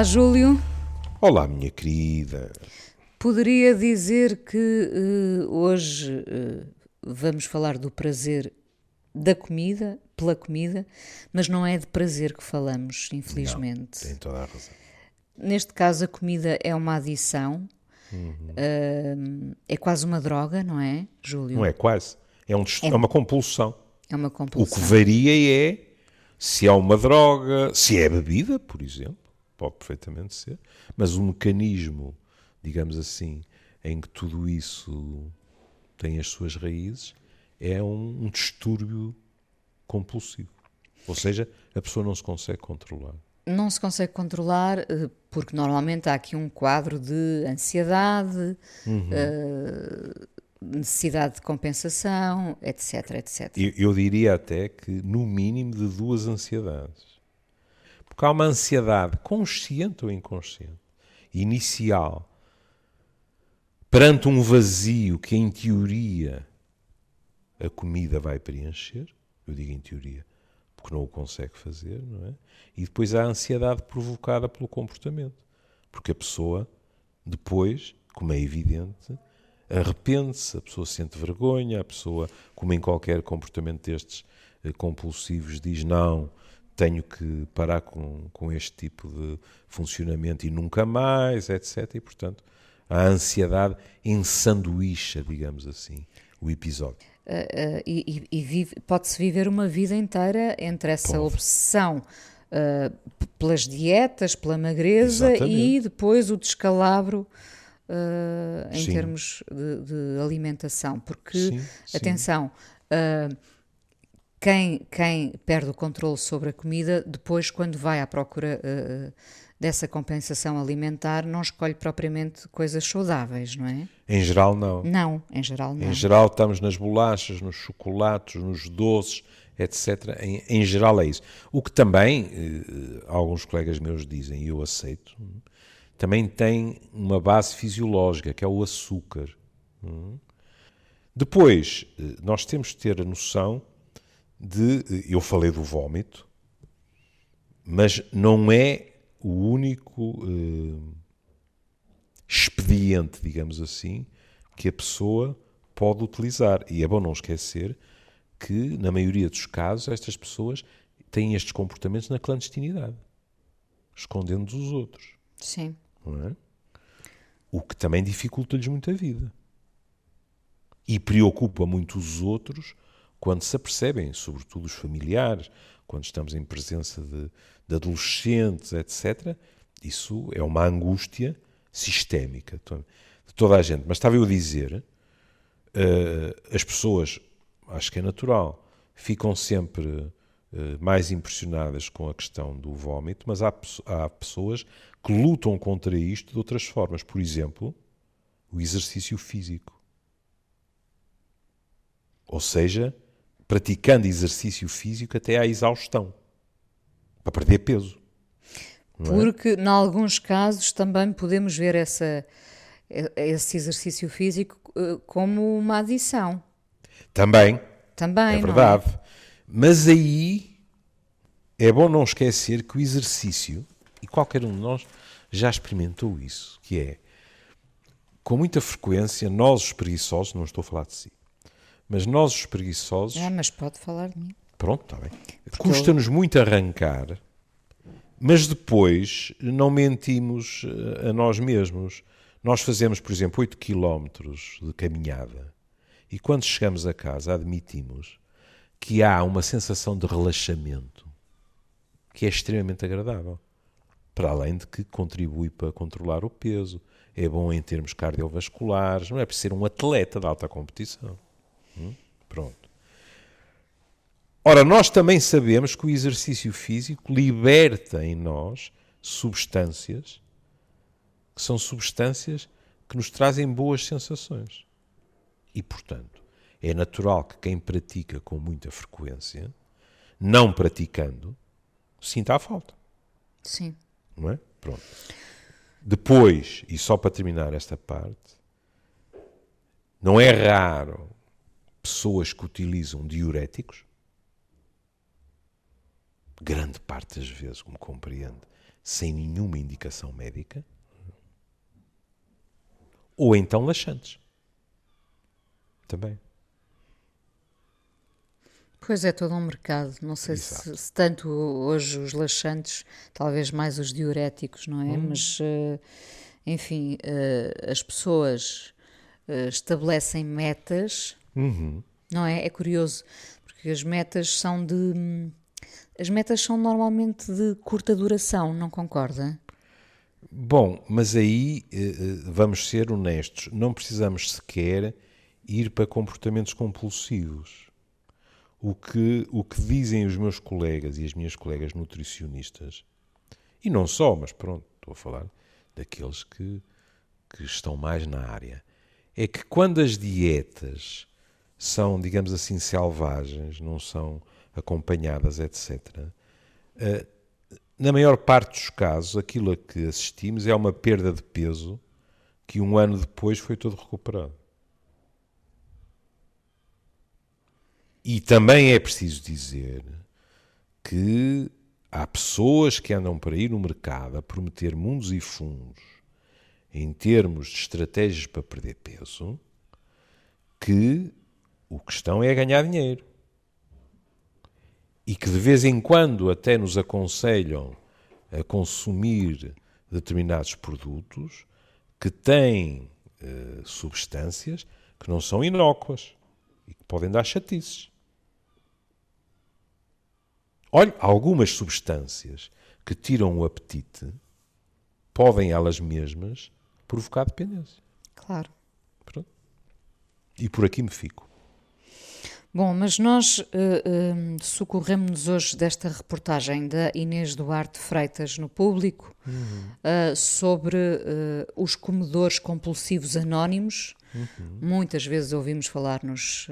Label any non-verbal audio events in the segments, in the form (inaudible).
Olá, Júlio. Olá, minha querida. Poderia dizer que uh, hoje uh, vamos falar do prazer da comida, pela comida, mas não é de prazer que falamos, infelizmente. Não, tem toda a razão. Neste caso, a comida é uma adição, uhum. uh, é quase uma droga, não é, Júlio? Não é quase, é, um, é, é uma compulsão. É uma compulsão. O que varia é se é uma droga, se é bebida, por exemplo, pode perfeitamente ser, mas o mecanismo, digamos assim, em que tudo isso tem as suas raízes, é um, um distúrbio compulsivo. Ou seja, a pessoa não se consegue controlar. Não se consegue controlar eh, porque normalmente há aqui um quadro de ansiedade, uhum. uh, necessidade de compensação, etc, etc. Eu, eu, diria até que no mínimo de duas ansiedades. Porque há uma ansiedade consciente ou inconsciente, inicial, perante um vazio que em teoria a comida vai preencher. Eu digo em teoria, porque não o consegue fazer, não é? E depois há a ansiedade provocada pelo comportamento. Porque a pessoa, depois, como é evidente, arrepende-se, a pessoa sente vergonha, a pessoa, como em qualquer comportamento destes eh, compulsivos, diz não, tenho que parar com, com este tipo de funcionamento e nunca mais, etc. E, portanto, a ansiedade ensanduícha, digamos assim, o episódio. Uh, uh, e, e pode-se viver uma vida inteira entre essa obsessão uh, pelas dietas, pela magreza Exatamente. e depois o descalabro em sim. termos de, de, alimentação, porque, sim, atenção, quem, quem perde o controle sobre a comida, depois, quando vai à procura uh, dessa compensação alimentar, não escolhe propriamente coisas saudáveis, não é? Em geral, não. Não, em geral, não. Em geral, estamos nas bolachas, nos chocolates, nos doces, etc. Em, em geral, é isso. O que também, eh, alguns colegas meus dizem, e eu aceito, também tem uma base fisiológica, que é o açúcar. Hum? Depois, nós temos de ter a noção de. Eh, eu falei do vômito, mas não é o único eh, expediente, digamos assim, que a pessoa pode utilizar. E é bom não esquecer que, na maioria dos casos, estas pessoas têm estes comportamentos na clandestinidade, escondendo dos outros. Sim é? O que também dificulta-lhes muito a vida. E preocupa muito os outros quando se apercebem, sobretudo os familiares, quando estamos em presença de, de adolescentes, etc. Isso é uma angústia sistémica de toda a gente. Mas estava eu a dizer, uh, as pessoas, acho que é natural, ficam sempre eh, mais impressionadas com a questão do vómito, mas há, há pessoas que lutam contra isto de outras formas. Por exemplo, o exercício físico. Ou seja, praticando exercício físico até à exaustão para perder peso. É? Porque, em alguns casos, também podemos ver essa, esse exercício físico eh, como uma adição. Também. Também. É verdade. É? Mas aí é bom não esquecer que o exercício, e qualquer um de nós já experimentou isso, que é, com muita frequência, nós os preguiçosos, não estou a falar de si, mas nós os preguiçosos... Ah, mas pode falar de mim. Pronto, está bem. Custa-nos muito arrancar, mas depois não mentimos eh, a nós mesmos. Nós fazemos, por exemplo, 8 km de caminhada e quando chegamos a casa admitimos que há uma sensação de relaxamento que é extremamente agradável. Para além de que contribui para controlar o peso, é bom em termos cardiovasculares, não é para ser um atleta de alta competição. Hum? Pronto. Ora, nós também sabemos que o exercício físico liberta em nós substâncias que são substâncias que nos trazem boas sensações. E, portanto, é natural que quem pratica com muita frequência, não praticando, sinta a falta. Sim. Não é? Pronto. Depois, e só para terminar esta parte, não é raro pessoas que utilizam diuréticos, grande parte das vezes, como compreende, sem nenhuma indicação médica, ou então laxantes. Também. Pois é, todo um mercado. Não sei se, se, tanto hoje os laxantes, talvez mais os diuréticos, não é? Hum. Mas, uh, enfim, uh, as pessoas uh, estabelecem metas, uhum. não é? É curioso, porque as metas são de. As metas são normalmente de curta duração, não concorda? Bom, mas aí vamos ser honestos, não precisamos sequer ir para comportamentos compulsivos o que, o que dizem os meus colegas e as minhas colegas nutricionistas, e não só, mas pronto, estou a falar daqueles que, que estão mais na área, é que quando as dietas são, digamos assim, selvagens, não são acompanhadas, etc., eh, na maior parte dos casos, aquilo a que assistimos é uma perda de peso que um ano depois foi todo recuperado. E também é preciso dizer que há pessoas que andam para ir no mercado a prometer mundos e fundos em termos de estratégias para perder peso, que o que estão é ganhar dinheiro. E que de vez em quando até nos aconselham a consumir determinados produtos que têm eh, substâncias que não são inócuas e que podem dar chatices. Olha, algumas substâncias que tiram o apetite podem elas mesmas provocar dependência. Claro. Pronto. E por aqui me fico. Bom, mas nós uh, uh, socorremos-nos hoje desta reportagem da Inês Duarte Freitas no público uhum. uh, sobre os comedores compulsivos anónimos. Uhum. Muitas vezes ouvimos falar nos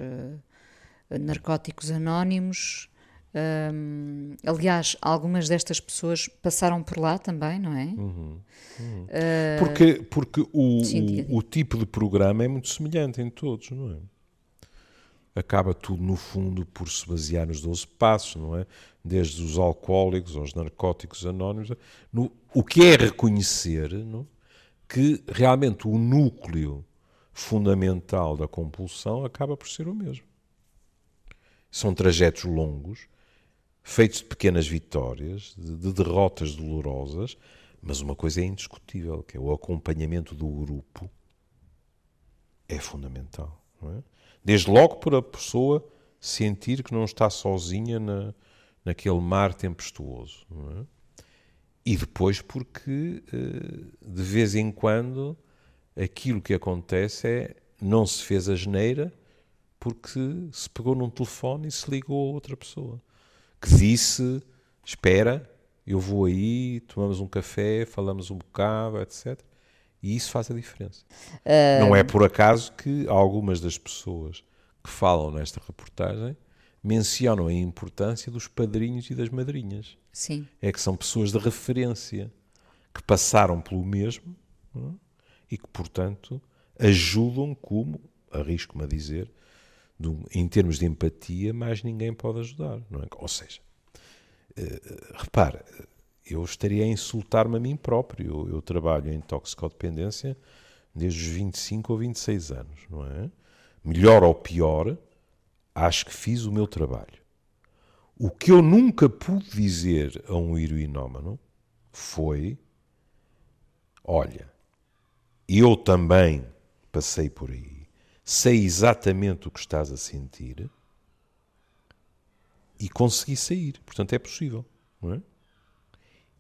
narcóticos anónimos. Um, aliás, algumas destas pessoas passaram por lá também, não é? Uhum. Uhum. Uh, porque porque o, sim, o, o, tipo de programa é muito semelhante em todos, não é? Acaba tudo, no fundo, por se basear nos 12 passos, não é? Desde os alcoólicos aos narcóticos anónimos. No, o que é reconhecer não? que realmente o núcleo fundamental da compulsão acaba por ser o mesmo. São trajetos longos feitos de pequenas vitórias, de, de derrotas dolorosas, mas uma coisa é indiscutível, que é o acompanhamento do grupo é fundamental. É? Desde logo por a pessoa sentir que não está sozinha na, naquele mar tempestuoso. É? E depois porque, eh, de vez em quando, aquilo que acontece é não se fez a geneira porque se pegou num telefone e se ligou a outra pessoa que disse: Espera, eu vou aí, tomamos um café, falamos um bocado, etc. E isso faz a diferença. Uh... Não é por acaso que algumas das pessoas que falam nesta reportagem mencionam a importância dos padrinhos e das madrinhas. Sim. É que são pessoas de referência que passaram pelo mesmo é? e que, portanto, ajudam como, arrisco-me a dizer, em termos de empatia, mais ninguém pode ajudar. Não é? Ou seja, uh, repare, eu estaria a insultar-me a mim próprio. Eu, eu, trabalho em toxicodependência desde os 25 ou 26 anos, não é? Melhor ou pior, acho que fiz o meu trabalho. O que eu nunca pude dizer a um heroinómano foi: olha, eu também passei por aí sei exatamente o que estás a sentir e consegui sair. Portanto, é possível. Não é?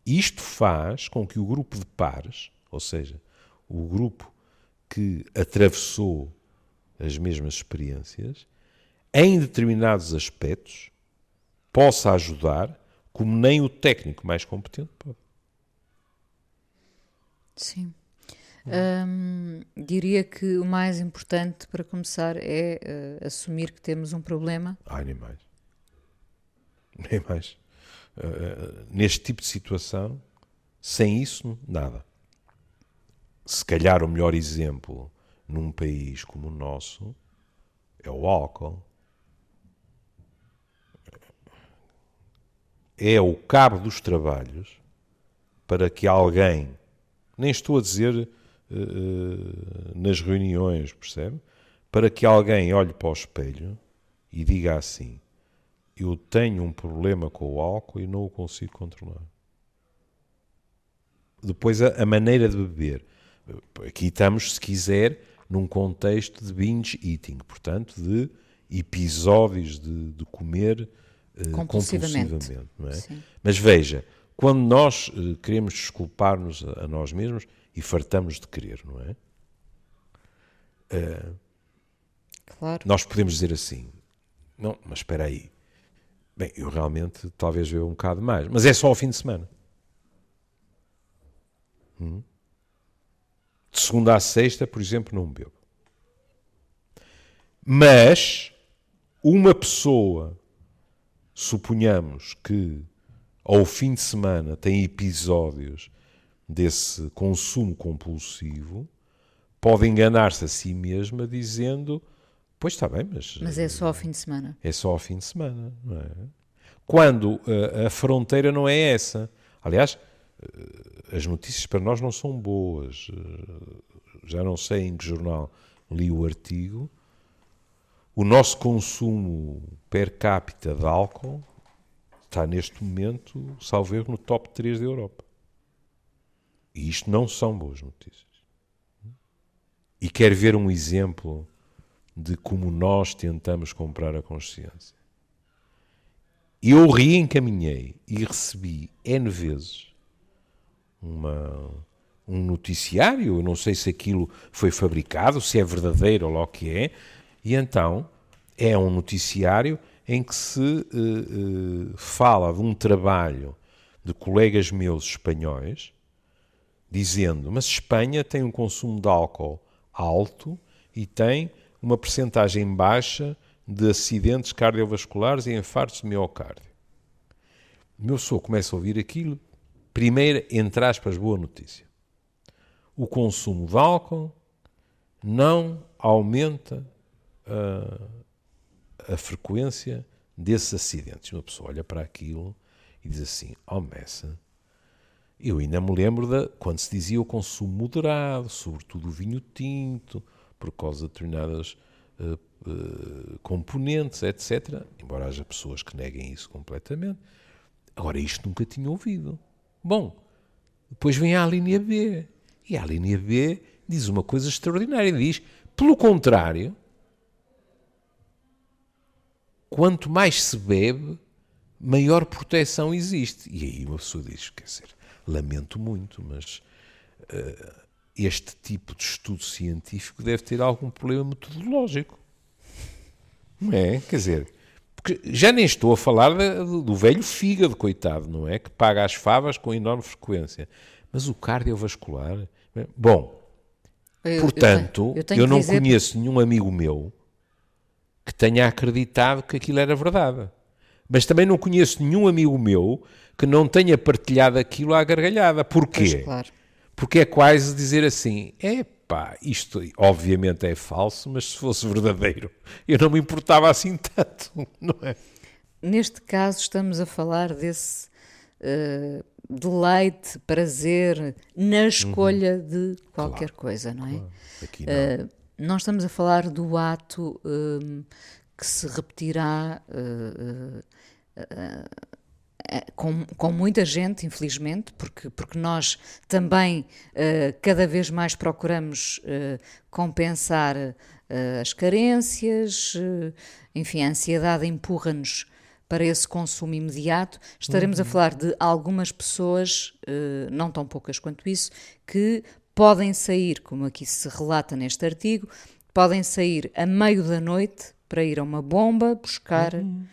Isto faz com que o grupo de pares, ou seja, o grupo que atravessou as mesmas experiências, em determinados aspectos, possa ajudar como nem o técnico mais competente pode. Sim. Um, diria que o mais importante para começar é uh, assumir que temos um problema. Ai, nem mais. Nem mais. Uh, neste tipo de situação, sem isso, nada. Se calhar o melhor exemplo num país como o nosso é o álcool. É o cabo dos trabalhos para que alguém, nem estou a dizer uh, nas reuniões, percebe? Para que alguém olhe para o espelho e diga assim: Eu tenho um problema com o álcool e não o consigo controlar. Depois, a, a maneira de beber. Aqui estamos, se quiser, num contexto de binge eating, portanto, de episódios de, de comer uh, compulsivamente. compulsivamente é? Mas veja, quando nós uh, queremos desculpar-nos a, a, nós mesmos e fartamos de querer, não é? Uh, claro. Nós podemos dizer assim, não, mas espera aí, bem, eu realmente talvez veja um bocado mais, mas é só ao fim de semana. Hum? De segunda a sexta, por exemplo, não bebo. Mas uma pessoa, suponhamos que ao fim de semana tem episódios desse consumo compulsivo, pode enganar-se a si mesma dizendo: Pois está bem, mas. Mas é só ao fim de semana. É só ao fim de semana, não é? Quando a, a fronteira não é essa. Aliás, eh, as notícias para nós não são boas. Eh, já não sei em que jornal li o artigo. O nosso consumo per capita de álcool está neste momento, salvo erro, no top 3 da Europa. E isto não são boas notícias. E quer ver um exemplo de como nós tentamos comprar a consciência. Eu reencaminhei e recebi N vezes uma, um noticiário, eu não sei se aquilo foi fabricado, se é verdadeiro ou lá o que é, e então é um noticiário em que se uh, uh, fala de um trabalho de colegas meus espanhóis, dizendo, mas Espanha tem um consumo de álcool alto e tem uma percentagem baixa de acidentes cardiovasculares e infartos de miocárdio. O meu sogro começa a ouvir aquilo Primeira, entre aspas, boa notícia. O consumo de álcool não aumenta a, a frequência desses acidentes. Uma pessoa olha para aquilo e diz assim: Oh, Messa, eu ainda me lembro de quando se dizia o consumo moderado, sobretudo o vinho tinto, por causa de determinadas uh, uh, componentes, etc. Embora haja pessoas que neguem isso completamente. Agora, isto nunca tinha ouvido. Bom, depois vem a linha B. E a linha B diz uma coisa extraordinária. Diz, pelo contrário, quanto mais se bebe, maior proteção existe. E aí uma pessoa diz, quer dizer, lamento muito, mas uh, este tipo de estudo científico deve ter algum problema metodológico. Não é? Quer dizer, porque já nem estou a falar de, do velho fígado, coitado, não é? Que paga as favas com enorme frequência. Mas o cardiovascular. Bom, eu, portanto, eu, eu, eu não dizer... conheço nenhum amigo meu que tenha acreditado que aquilo era verdade. Mas também não conheço nenhum amigo meu que não tenha partilhado aquilo à gargalhada. Porquê? Pois, claro. Porque é quase dizer assim: é pá, isto obviamente é falso, mas se fosse verdadeiro, eu não me importava assim tanto, (laughs) não é? Neste caso, estamos a falar desse uh, deleite, prazer na escolha uhum. de qualquer claro, coisa, não é? Claro. Aqui não. Uh, nós estamos a falar do ato uh, que se repetirá é, com, com muita gente, infelizmente, porque, porque nós também uh, cada vez mais procuramos uh, compensar as carências, enfim, a ansiedade empurra-nos para esse consumo imediato. Estaremos uhum. a falar de algumas pessoas, não tão poucas quanto isso, que podem sair, como aqui se relata neste artigo, podem sair a meio da noite para ir a uma bomba buscar. Uhum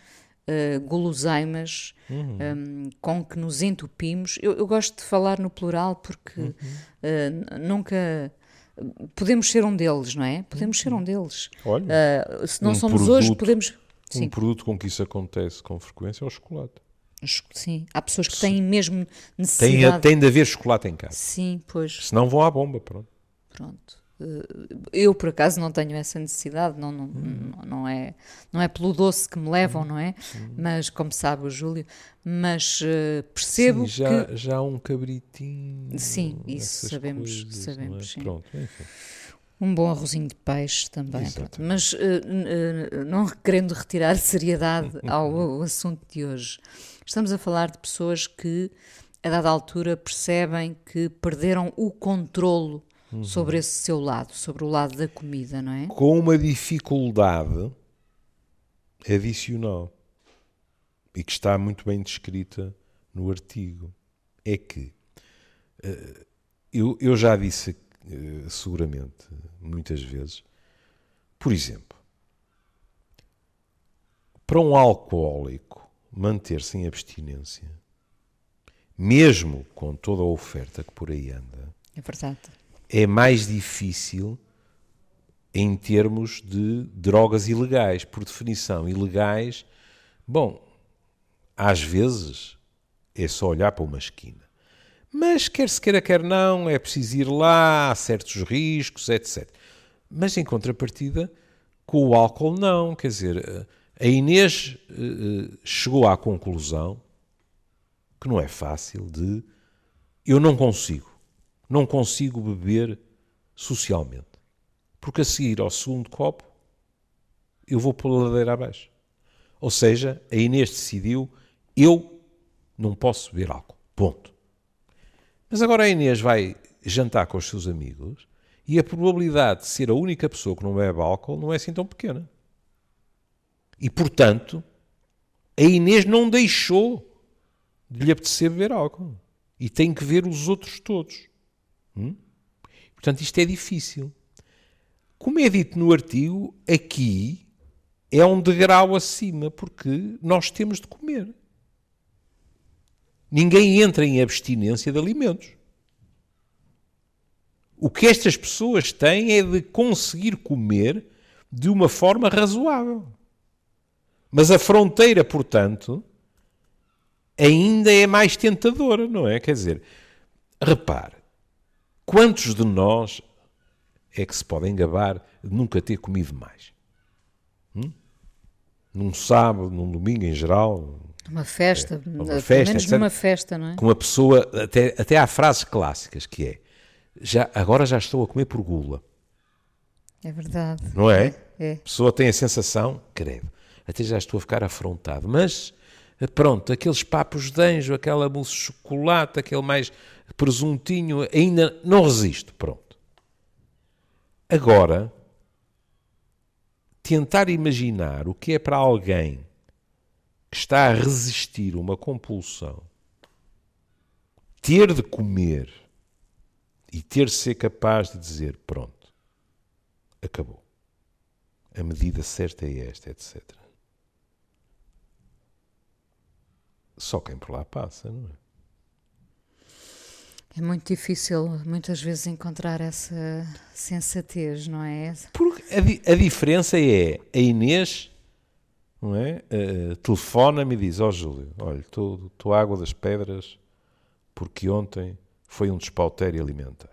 uh, guloseimas uhum. um, com que nos entupimos. Eu, eu, gosto de falar no plural porque uhum. uh, nunca. Podemos ser um deles, não é? Podemos ser um deles. Olha, uh, se não um somos produto, hoje, podemos. Um Sim. produto com que isso acontece com frequência é o chocolate. Sim, há pessoas que têm mesmo necessidade. Tem, tem de haver chocolate em casa. Sim, pois. Senão vão à bomba, pronto. Pronto. Eu, por acaso, não tenho essa necessidade, não, não, hum. não, é, não é pelo doce que me levam, não é? Hum. Mas, como sabe o Júlio, mas uh, percebo sim, já, que... já um cabritinho... Sim, isso sabemos, coisas, sabemos, é? sim. Pronto, enfim. Um bom arrozinho de peixe também. Mas uh, uh, não querendo retirar (laughs) seriedade ao, (laughs) ao, assunto de hoje, estamos a falar de pessoas que, a dada altura, percebem que perderam o controlo uhum. sobre esse seu lado, sobre o lado da comida, não é? Com uma dificuldade adicional e que está muito bem descrita no artigo. É que uh, eu, eu já disse uh, seguramente muitas vezes, por exemplo, para um alcoólico manter-se em abstinência, mesmo com toda a oferta que por aí anda, é verdade é mais difícil em termos de drogas ilegais. Por definição, ilegais, bom, às vezes é só olhar para uma esquina. Mas quer se queira, quer não, é preciso ir lá, há certos riscos, etc. Mas em contrapartida, com o álcool, não. Quer dizer, a Inês uh, chegou à conclusão que não é fácil de eu não consigo não consigo beber socialmente. Porque a seguir ao segundo copo, eu vou pela ladeira abaixo. Ou seja, a Inês decidiu, eu não posso beber álcool. Ponto. Mas agora a Inês vai jantar com os seus amigos e a probabilidade de ser a única pessoa que não bebe álcool não é assim tão pequena. E, portanto, a Inês não deixou de lhe apetecer beber álcool. E tem que ver os outros todos. Hum? Portanto, isto é difícil. Como é dito no artigo, aqui é um degrau acima, porque nós temos de comer. Ninguém entra em abstinência de alimentos. O que estas pessoas têm é de conseguir comer de uma forma razoável. Mas a fronteira, portanto, ainda é mais tentadora, não é? Quer dizer, repare, Quantos de nós é que se podem gabar de nunca ter comido mais? Hum? Num sábado, num domingo em geral. Uma festa, é, uma festa, menos numa festa, não é? Com uma pessoa, até, até há frases clássicas que é já, agora já estou a comer por gula. É verdade. Não é? É. A pessoa tem a sensação, credo, até já estou a ficar afrontado, mas pronto, aqueles papos de anjo, aquela mousse de chocolate, aquele mais presuntinho, ainda não resisto. Pronto. Agora, tentar imaginar o que é para alguém que está a resistir uma compulsão ter de comer e ter de ser capaz de dizer: pronto, acabou. A medida certa é esta, etc. Só quem por lá passa, não é? É muito difícil, muitas vezes, encontrar essa sensatez, não é? Porque a, di a diferença é a Inês, não é? Uh, telefona-me e diz: Ó oh, Júlio, olha, estou água das pedras porque ontem foi um despautério alimentar.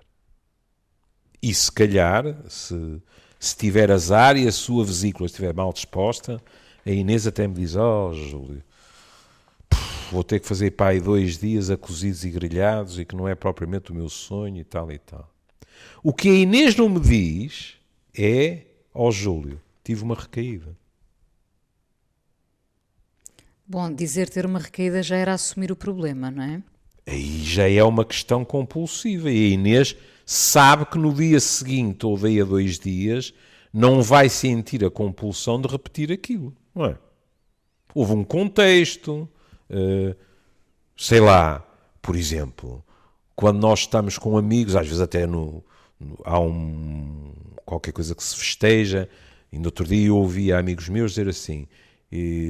E se calhar, se, se tiver azar e a sua vesícula estiver mal disposta, a Inês até me diz: Ó oh, Júlio vou ter que fazer aí dois dias a cozidos e grelhados e que não é propriamente o meu sonho e tal e tal. O que a Inês não me diz é, ó oh, Júlio, tive uma recaída. Bom, dizer ter uma recaída já era assumir o problema, não é? Aí já é uma questão compulsiva e a Inês sabe que no dia seguinte ou daí a dois dias não vai sentir a compulsão de repetir aquilo, não é? Houve um contexto, sei lá, por exemplo, quando nós estamos com amigos, às vezes até no, no, há um, qualquer coisa que se festeja, e no outro dia eu ouvi amigos meus dizer assim,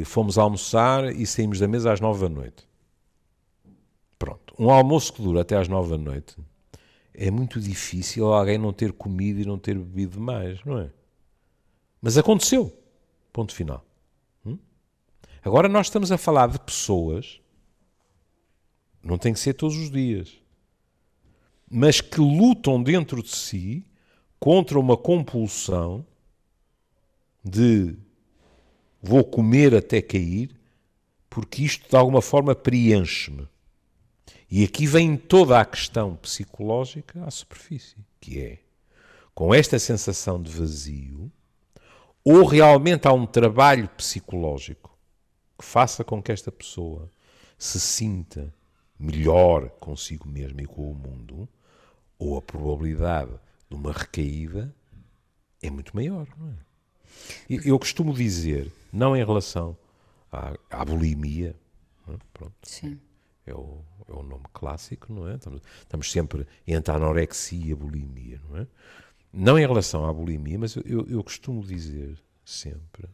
fomos almoçar e saímos da mesa às nove da noite. Pronto, um almoço que dura até às nove da noite é muito difícil alguém não ter comido e não ter bebido mais, não é? Mas aconteceu. Ponto final. Agora nós estamos a falar de pessoas, não tem que ser todos os dias, mas que lutam dentro de si contra uma compulsão de vou comer até cair, porque isto de alguma forma preenche-me. E aqui vem toda a questão psicológica à superfície, que é com esta sensação de vazio, ou realmente há um trabalho psicológico que faça com que esta pessoa se sinta melhor consigo mesma e com o mundo, ou a probabilidade de uma recaída é muito maior, não é? Eu costumo dizer, não em relação à, à bulimia, é? Pronto, Sim. É, o, é o nome clássico, não é? Estamos, estamos sempre entre a anorexia e a bulimia, não é? Não em relação à bulimia, mas eu, eu, costumo dizer sempre,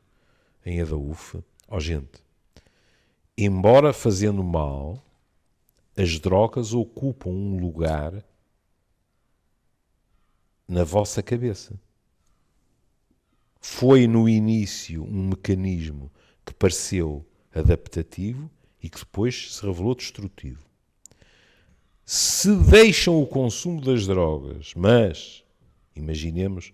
em Adaúfa, ó oh, gente, embora fazendo mal, as drogas ocupam um lugar na vossa cabeça. Foi no início um mecanismo que pareceu adaptativo e que depois se revelou destrutivo. Se deixam o consumo das drogas, mas imaginemos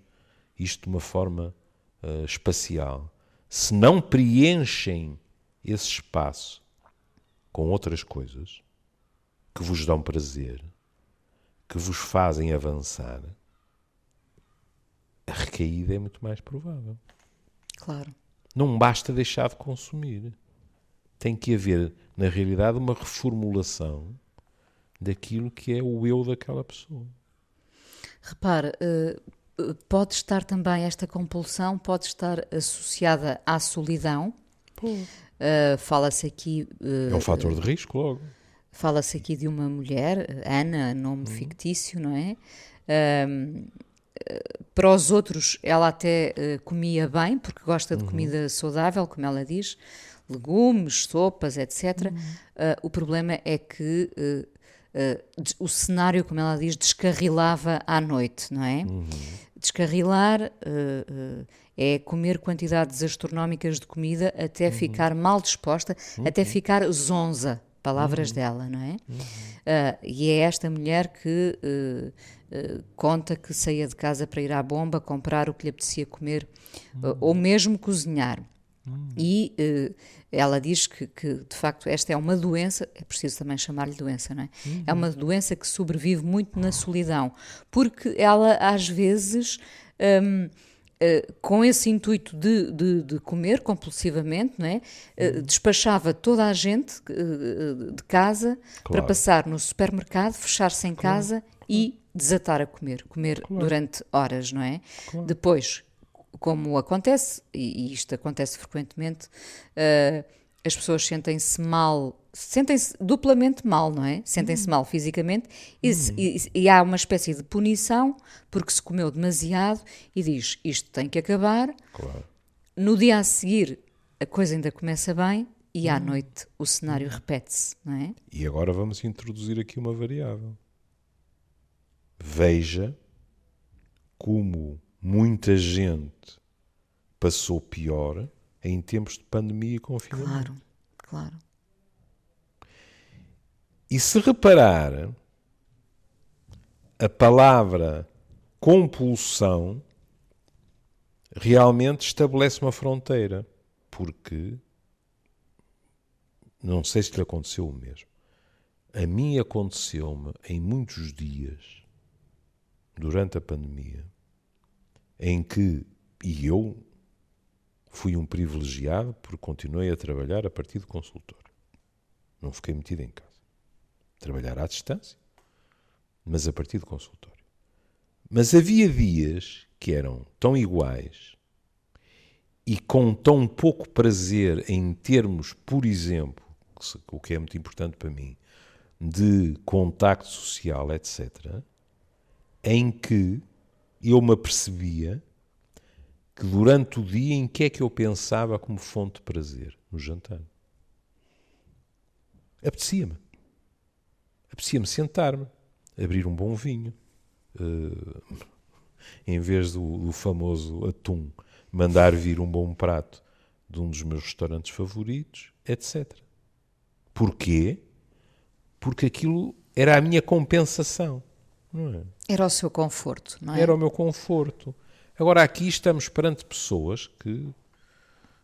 isto de uma forma uh, espacial, se não preenchem esse espaço com outras coisas que vos dão prazer, que vos fazem avançar, a recaída é muito mais provável. Claro. Não basta deixar de consumir. Tem que haver, na realidade, uma reformulação daquilo que é o eu daquela pessoa. Repare, eh, pode estar também esta compulsão, pode estar associada à solidão. Uh, Fala-se aqui. Uh, é um fator de risco, logo. Fala-se aqui de uma mulher, Ana, nome uhum. fictício, não é? Uh, para os outros, ela até comia bem, porque gosta de uhum. comida saudável, como ela diz, legumes, sopas, etc. Uhum. o problema é que o cenário, como ela diz, descarrilava à noite, não é? Uhum. Descarrilar é comer quantidades astronómicas de comida até uhum. ficar mal disposta, uhum. até ficar zonza, palavras uhum. dela, não é? e é esta mulher que conta que saía de casa para ir à bomba, comprar o que lhe apetecia comer, ou mesmo cozinhar. Hum. E uh, ela diz que, que, de facto, esta é uma doença, é preciso também chamar-lhe doença, não é? Uhum. É uma doença que sobrevive muito na solidão, porque ela, às vezes. Um, Uh, eh, com esse intuito de, de, de, comer compulsivamente, não é? Uh, despachava toda a gente uh, de casa claro. para passar no supermercado, fechar-se em claro. casa claro. e desatar a comer, comer durante horas, não é? Depois como acontece, e isto acontece frequentemente, as pessoas sentem-se mal, sentem-se duplamente mal, não é? Sentem-se uhum. mal fisicamente e, uhum. e, e, há uma espécie de punição porque se comeu demasiado e diz isto tem que acabar. Claro. No dia a seguir a coisa ainda começa bem e à uhum. noite o cenário repete-se, não é? E agora vamos introduzir aqui uma variável. Veja como muita gente passou pior em tempos de pandemia e confinamento. Claro, claro. E se reparar, a palavra compulsão realmente estabelece uma fronteira, porque não sei se lhe aconteceu o mesmo. A mim aconteceu-me em muitos dias durante a pandemia em que, e eu fui um privilegiado porque continuei a trabalhar a partir do consultório. Não fiquei metido em casa. Trabalhar à distância, mas a partir do consultório. Mas havia dias que eram tão iguais e com tão pouco prazer em termos, por exemplo, o que é muito importante para mim, de contacto social, etc., em que eu me apercebia que durante o dia em que é que eu pensava como fonte de prazer no jantar. Apetecia-me. Apetecia-me sentar-me, abrir um bom vinho, uh, em vez do, do, famoso atum, mandar vir um bom prato de um dos meus restaurantes favoritos, etc. Porquê? Porque aquilo era a minha compensação. é? Era o seu conforto, não é? Era o meu conforto. Agora, aqui estamos perante pessoas que,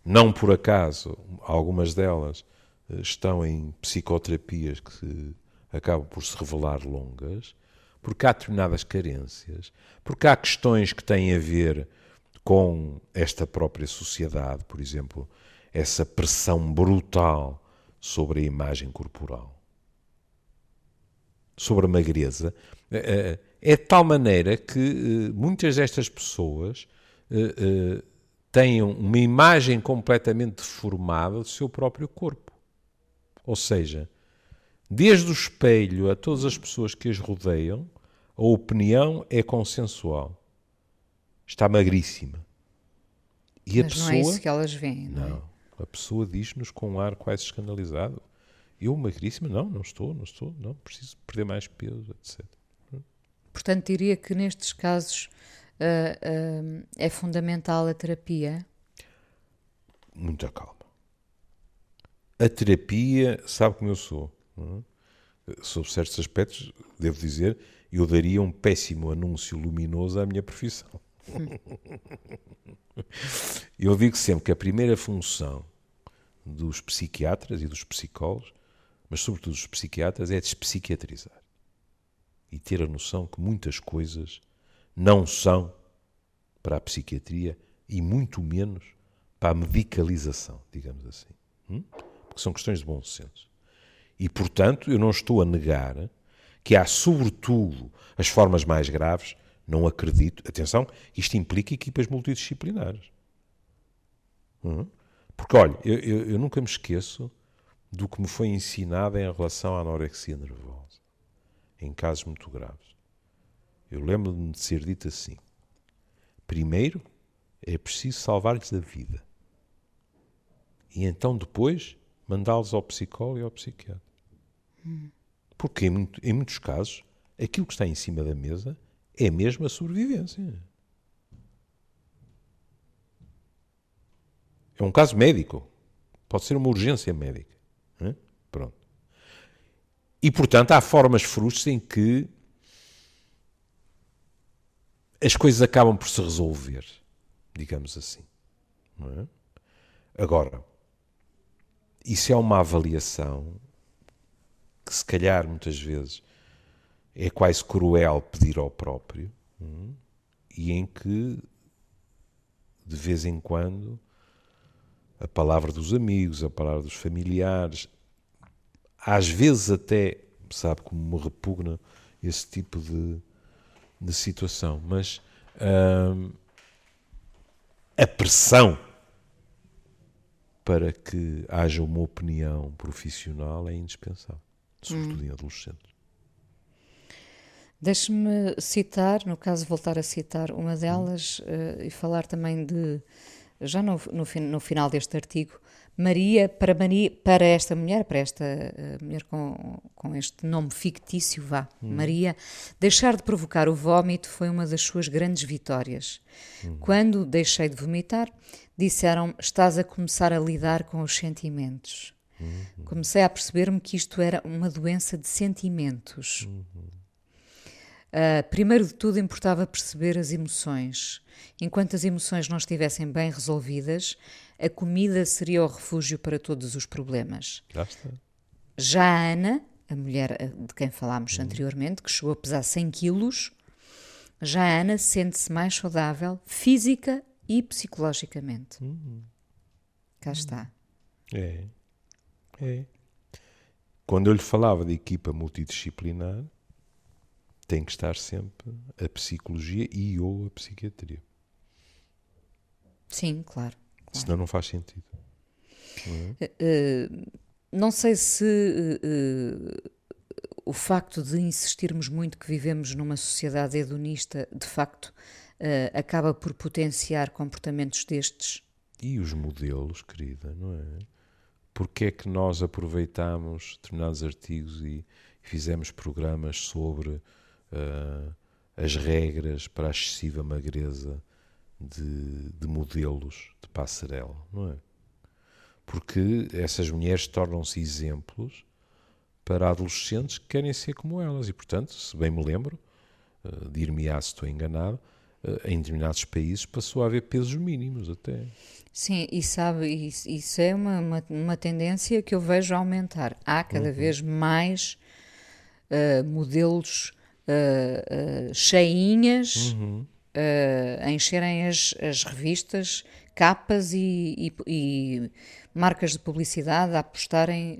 não por acaso, algumas delas eh, estão em psicoterapias que se, acabam por se revelar longas, porque há determinadas carências, porque há questões que têm a ver com esta própria sociedade, por exemplo, essa pressão brutal sobre a imagem corporal, sobre a magreza, é, é de tal maneira que eh, muitas destas pessoas eh, têm uma imagem completamente deformada do seu próprio corpo. Ou seja, desde o espelho a todas as pessoas que as rodeiam, a opinião é consensual. Está magríssima. E Mas a pessoa, não é isso que elas veem, não, é? não A pessoa diz-nos com um ar quase escandalizado. Eu, magríssima? Não, não estou, não estou, não, preciso perder mais peso, etc. Portanto, diria que nestes casos uh, uh, é fundamental a terapia? Muita calma. A terapia, sabe como eu sou. É? Sobre certos aspectos, devo dizer, eu daria um péssimo anúncio luminoso à minha profissão. (laughs) Eu digo sempre que a primeira função dos psiquiatras e dos psicólogos, mas sobretudo dos psiquiatras, é despsiquiatrizar e ter a noção que muitas coisas não são para a psiquiatria e muito menos para a medicalização, digamos assim. Hum? Porque são questões de bom senso. E, portanto, eu não estou a negar que há, sobretudo, as formas mais graves não acredito. Atenção, isto implica equipas multidisciplinares. Uhum. Porque, olha, eu, eu, eu, nunca me esqueço do que me foi ensinado em relação à anorexia nervosa, em casos muito graves. Eu lembro-me de ser dito assim: primeiro é preciso salvar-lhes a vida, e então depois mandá-los ao psicólogo e ao psiquiatra. Porque em, em muitos casos, aquilo que está em cima da mesa é mesmo a sobrevivência. É um caso médico. Pode ser uma urgência médica. E, portanto, há formas frustras em que as coisas acabam por se resolver, digamos assim. É? Agora, isso é uma avaliação que, se calhar, muitas vezes é quase cruel pedir ao próprio hum, e em que de vez em quando a palavra dos amigos, a palavra dos familiares, às vezes até, sabe como me repugna esse tipo de, de situação, mas hum, a pressão para que haja uma opinião profissional é indispensável, sobretudo hum. em adolescentes. Deixe-me citar, no caso voltar a citar uma delas uh, e falar também de, já no, no, no, final deste artigo, Maria, para, Maria, para esta mulher, para esta uh, mulher com, com este nome fictício, vá, hum. Maria, deixar de provocar o vômito foi uma das suas grandes vitórias. Hum. Quando deixei de vomitar, disseram estás a começar a lidar com os sentimentos. Hum. Comecei a perceber-me que isto era uma doença de sentimentos. Uh, primeiro de tudo, importava perceber as emoções. Enquanto as emoções não estivessem bem resolvidas, a comida seria o refúgio para todos os problemas. Já. Já a Ana, a mulher ah, de quem falámos uhum. anteriormente, que chegou a pesar 100 quilos, já a Ana sente-se mais saudável física e psicologicamente. Uhum. Cá está. É. É. Quando eu lhe falava de equipa multidisciplinar, tem que estar sempre a psicologia e ou a psiquiatria. Sim, claro. Senão não faz sentido. Não, é? uh, não sei se uh, o facto de insistirmos muito que vivemos numa sociedade hedonista, de facto, acaba por potenciar comportamentos destes. E os modelos, querida, não é? Porque é que nós aproveitamos determinados artigos e fizemos programas sobre as regras para a excessiva magreza de, de modelos de passarela, não é? Porque essas mulheres tornam-se exemplos para adolescentes que querem ser como elas e, portanto, se bem me lembro, uh, dir-me-á se estou enganado, uh, em determinados países passou a haver pesos mínimos até. Sim, e sabe, isso, isso é uma, uma, uma, tendência que eu vejo aumentar. Há cada uhum. vez mais uh, modelos uh, uh, cheinhas uhum. A encherem as, as revistas, capas e, e, e, marcas de publicidade a apostarem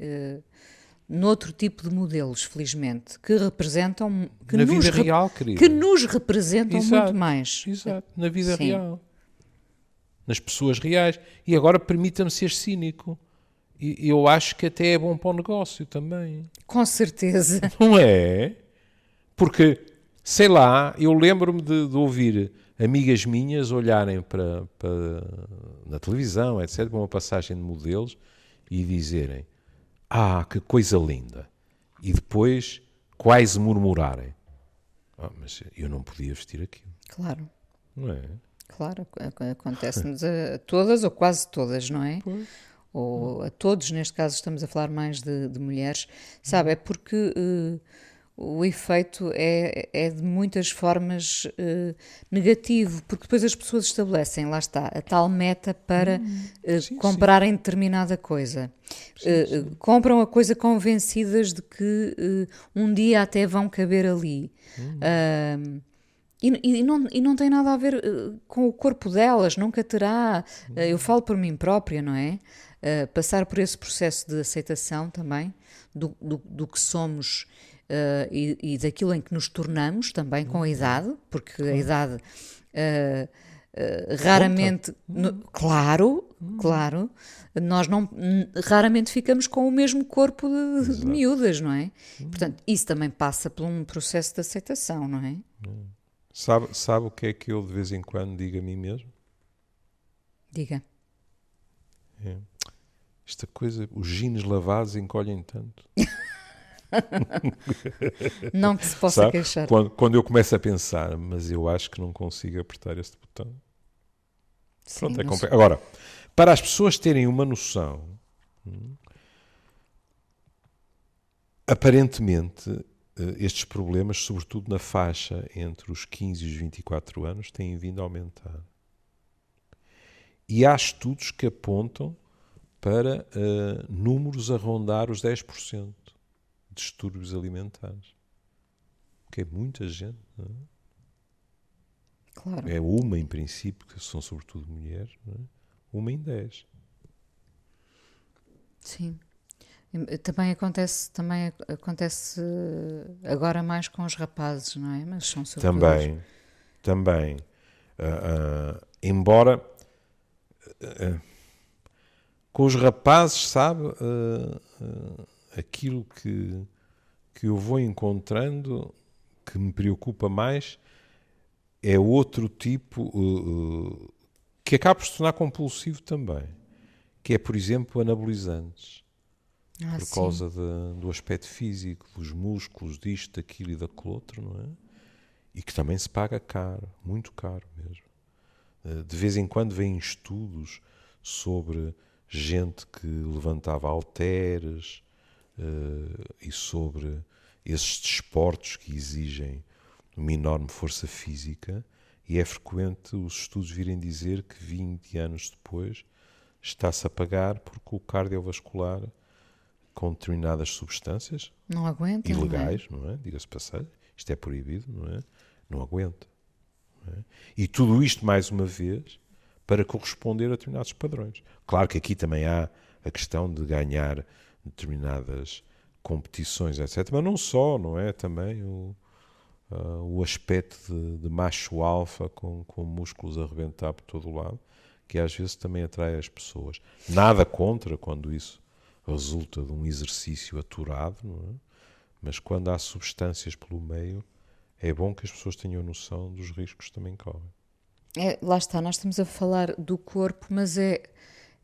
noutro tipo de modelos, felizmente, que representam que na nos vida real, querida. que nos representam exato, muito mais. Exato, na vida Sim. real nas pessoas reais. E agora permita-me ser cínico. E eu acho que até é bom para o negócio também. Com certeza. Não é? Porque, sei lá, eu lembro-me de, de, ouvir amigas minhas olharem para, para na televisão, etc., para uma passagem de modelos e dizerem: Ah, que coisa linda! E depois quase murmurarem: ah, Mas eu não podia vestir aquilo. Claro. Não é? Claro, acontece-nos a todas ou quase todas, não é? Pois. Ou a todos, neste caso estamos a falar mais de, de mulheres, sabe? É porque uh, o efeito é, é de muitas formas uh, negativo, porque depois as pessoas estabelecem, lá está, a tal meta para hum, uh, sim, comprarem sim. determinada coisa. Sim, compram a coisa convencidas de que um dia até vão caber ali. Hum. E, e, não, e não tem nada a ver uh, com o corpo delas, nunca terá. Uh, eu falo por mim própria, não é? Uh, passar por esse processo de aceitação também do, do, do que somos e, e, daquilo em que nos tornamos também com a idade, porque a idade. raramente, no, claro, claro, nós não raramente ficamos com o mesmo corpo de, de miúdas, não é? Portanto, isso também passa por um processo de aceitação, não é? Sabe, sabe o que é que eu de vez em quando digo a mim mesmo? Diga. É. Esta coisa, os jeans lavados encolhem tanto. (laughs) (laughs) não que se possa Sabe? queixar. Quando, quando, eu começo a pensar, mas eu acho que não consigo apertar este botão. Sim, Pronto, é compl... Agora, para as pessoas terem uma noção, hum, aparentemente eh, estes problemas, sobretudo na faixa entre os 15 e os 24 anos, têm vindo a aumentar. E há estudos que apontam para uh, números a rondar os 10% de distúrbios alimentares. O que é muita gente. Não é? Claro. É uma, em princípio, que são sobretudo mulheres, é? uma em 10. Sim. Também acontece, também acontece agora mais com os rapazes, não é? Mas são Também, também. Uh, uh, embora uh, com os rapazes, sabe, aquilo que, que eu vou encontrando que me preocupa mais é outro tipo que acaba por se tornar compulsivo também, que é, por exemplo, anabolizantes ah, por sim. causa de, do aspecto físico, dos músculos, disto, daquilo e daquele outro, não é? E que também se paga caro, muito caro mesmo. Eh, de vez em quando vêm estudos sobre gente que levantava halteres uh, e sobre esses desportos que exigem uma enorme força física, e é frequente os estudos virem dizer que 20 anos depois está-se a pagar porque o cardiovascular com determinadas substâncias não aguenta, ilegais, não é? É? Diga-se passagem, isto é proibido, não é? Não aguenta. Não é? E tudo isto, mais uma vez, para corresponder a determinados padrões. Claro que aqui também há a questão de ganhar determinadas competições, etc. Mas não só, não é? Também o, uh, o aspecto de, de macho alfa com, com músculos a rebentar por todo o lado, que às vezes também atrai as pessoas. Nada contra quando isso resulta de um exercício aturado, é? mas quando há substâncias pelo meio, é bom que as pessoas tenham noção dos riscos que também correm. É, lá está, nós estamos a falar do corpo, mas é,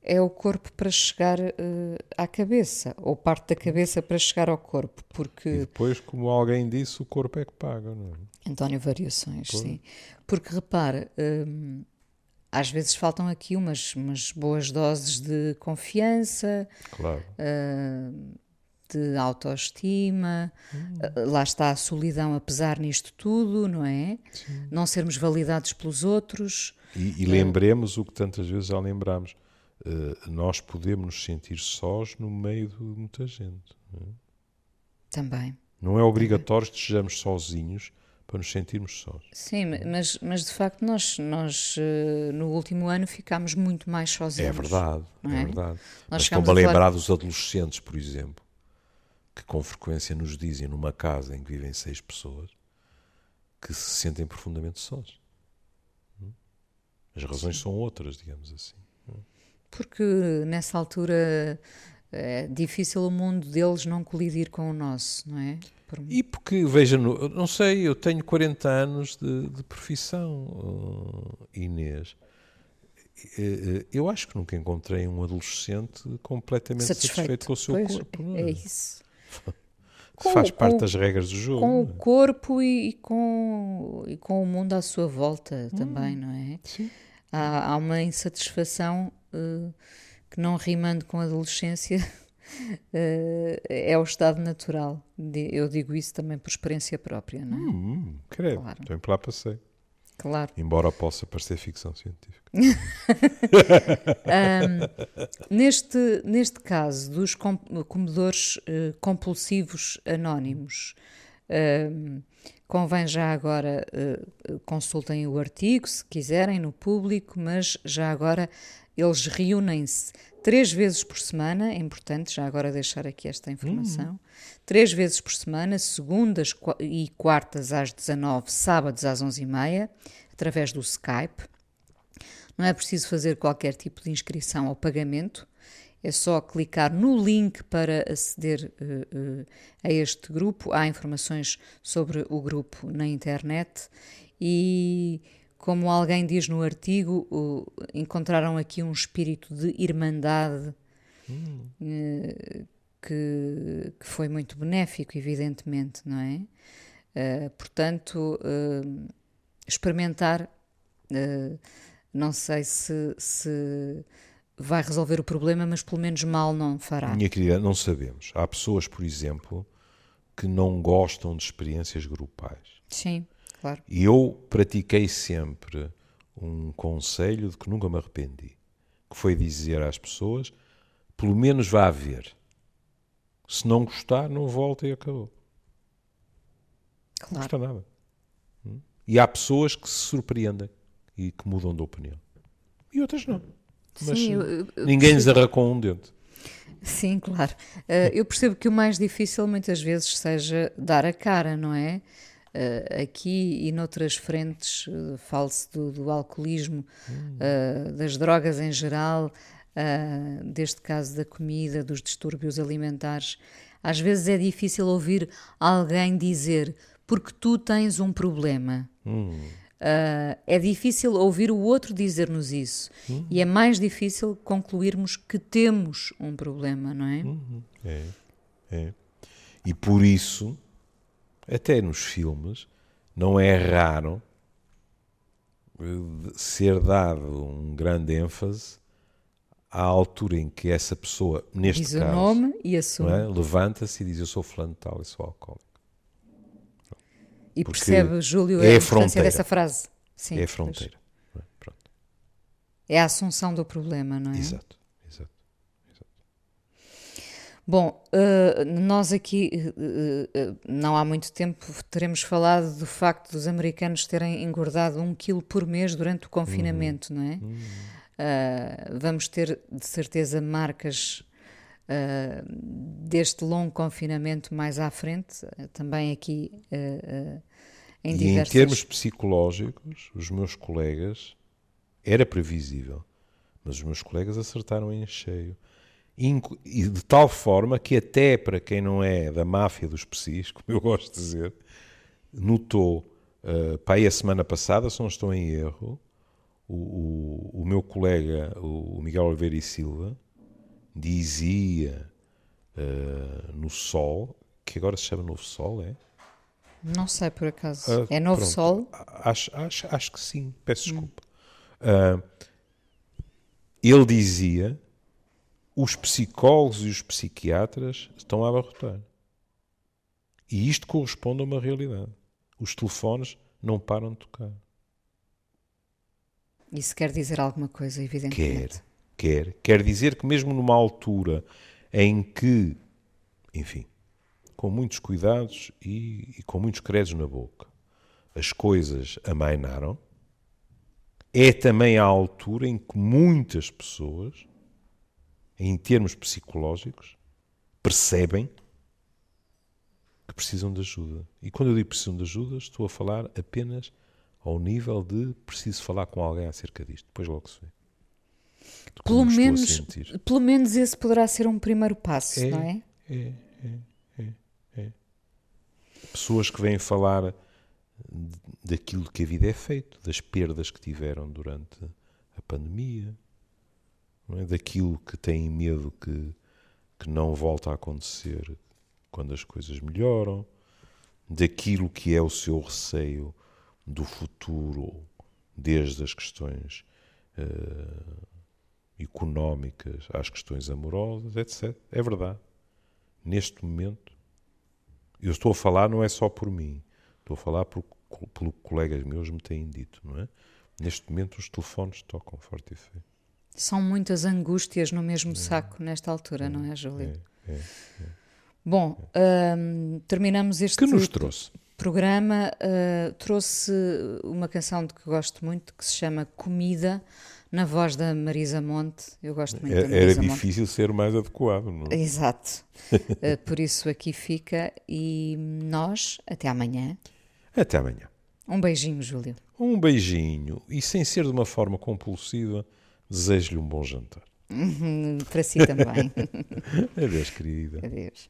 é o corpo para chegar uh, à cabeça, ou parte da cabeça para chegar ao corpo, porque... E depois, como alguém disse, o corpo é que paga, não é? António, variações, Por... sim. Porque, repara, hum, às vezes faltam aqui umas, umas boas doses de confiança. Claro. Uh, de autoestima, hum. lá está a solidão a pesar nisto tudo, não é? Sim. Não sermos validados pelos outros. E, e lembremos o que tantas vezes já lembramos, uh, nós podemos nos sentir sós no meio de muita gente. Não é? Também. Não é obrigatório que estejamos sozinhos para nos sentirmos sós. Sim, mas, mas de facto nós, nós eh, no último ano ficámos muito mais sozinhos. É verdade, é? é? verdade. Nós estou-me a lembrar dos adolescentes, por exemplo, que com frequência nos dizem numa casa em que vivem seis pessoas que se sentem profundamente sós. As razões Sim. são outras, digamos assim. Porque nessa altura é difícil o mundo deles não colidir com o nosso, não é? Por... E porque, veja, não sei, eu tenho 40 anos de, de profissão, uh, Inês. Eu acho que nunca encontrei um adolescente completamente satisfeito, satisfeito com o seu pois, corpo. É? é isso. (laughs) Com, faz parte com, das regras do jogo. Com o é? corpo e, e, com, e com o mundo à sua volta hum, também, não é? Sim. Há, há uma insatisfação uh, que não rimando com a adolescência uh, (laughs) é o estado natural. Eu digo isso também por experiência própria, não é? Hum, hum credo, claro. também por lá passei. Claro. Embora possa parecer ficção científica. (laughs) um, neste, neste caso dos com, comedores uh, compulsivos anónimos, um, convém já agora uh, consultem o artigo, se quiserem, no público, mas já agora eles reúnem-se três vezes por semana, é importante já agora deixar aqui esta informação. Uhum. Três vezes por semana, segundas e quartas às 19, sábados às 11h30, através do Skype. Não é preciso fazer qualquer tipo de inscrição ou pagamento, é só clicar no link para aceder uh, uh, a este grupo. Há informações sobre o grupo na internet e como alguém diz no artigo, o, encontraram aqui um espírito de irmandade hum. uh, que, que, foi muito benéfico, evidentemente, não é? Uh, portanto, uh, experimentar, não sei se, se vai resolver o problema, mas pelo menos mal não fará. Minha querida, não sabemos. Há pessoas, por exemplo, que não gostam de experiências grupais. Sim. Claro. E eu pratiquei sempre um conselho de que nunca me arrependi, que foi dizer às pessoas, pelo menos vá ver. Se não gostar, não volta e acabou. Claro. Não custa nada. Hum? E há pessoas que se surpreendem e que mudam de opinião. E outras não. Mas Sim, eu, eu, ninguém lhes arrancou um dente. Sim, claro. Uh, eu percebo que o mais difícil muitas vezes seja dar a cara, não é? Uh, aqui e noutras frentes, uh, falo-se do, do, alcoolismo, uh, das drogas em geral, uh, deste caso da comida, dos distúrbios alimentares. Às vezes é difícil ouvir alguém dizer porque tu tens um problema. Hum. é difícil ouvir o outro dizer-nos isso. Hum. E é mais difícil concluirmos que temos um problema, não é? Hum. É, é. E por isso até nos filmes, não é raro eh, ser dado um grande ênfase à altura em que essa pessoa, neste diz caso, o nome e assume. É? levanta-se e diz: Eu sou fulano de tal e sou alcoólico. E Porque percebe, Júlio, é a importância dessa frase. Sim, é a fronteira. É? é a assunção do problema, não é? Exato. Bom, uh, nós aqui, uh, uh, não há muito tempo, teremos falado do facto dos americanos terem engordado um quilo por mês durante o confinamento, uhum. não é? Uhum. vamos ter, de certeza, marcas deste longo confinamento mais à frente, também aqui em e diversas... em termos psicológicos, os meus colegas, era previsível, mas os meus colegas acertaram em cheio e de tal forma que até para quem não é da máfia dos psis, como eu gosto de dizer, notou, uh, para aí a semana passada, se não estou em erro, o, o, o meu colega, o Miguel Oliveira e Silva, dizia uh, no Sol, que agora se chama Novo Sol, é? Não sei por acaso. Uh, é Novo pronto, Sol? Acho, acho, acho que sim, peço hum. desculpa. Hum. Ele dizia os psicólogos e os psiquiatras estão a abarrotar. E isto corresponde a uma realidade. Os telefones não param de tocar. Isso quer dizer alguma coisa, evidentemente. Quer, quer. Quer dizer que mesmo numa altura em que, enfim, com muitos cuidados e, e com muitos credos na boca, as coisas amainaram, é também a altura em que muitas pessoas, em termos psicológicos, percebem que precisam de ajuda. E quando eu digo precisam de ajuda, estou a falar apenas ao nível de preciso falar com alguém acerca disto. Depois logo se vê. Pelo menos, pelo menos esse poderá ser um primeiro passo, é, não é? É, é, é, é. Pessoas que vêm falar daquilo que a vida é feito, das perdas que tiveram durante a pandemia, é? daquilo que têm medo que, que não volta a acontecer quando as coisas melhoram, daquilo que é o seu receio do futuro, desde as questões uh, económicas às questões amorosas, etc. É verdade. Neste momento, eu estou a falar não é só por mim, estou a falar por, pelo que colegas meus me têm dito, não é? Neste momento os telefones tocam forte e feio. São muitas angústias no mesmo é. saco nesta altura, é, não é, Júlio? É, é, é. Bom, hum, terminamos este. Que nos trouxe? programa uh, trouxe uma canção de que gosto muito que se chama Comida na voz da Marisa Monte. Eu gosto muito era, da Marisa Era difícil Monte. ser mais adequado, não é? Exato. uh, (laughs) por isso aqui fica e nós até amanhã. Até amanhã. Um beijinho, Júlio. Um beijinho e sem ser de uma forma compulsiva, desejo-lhe um bom jantar. Para si também. (laughs) Adeus, querida. Adeus.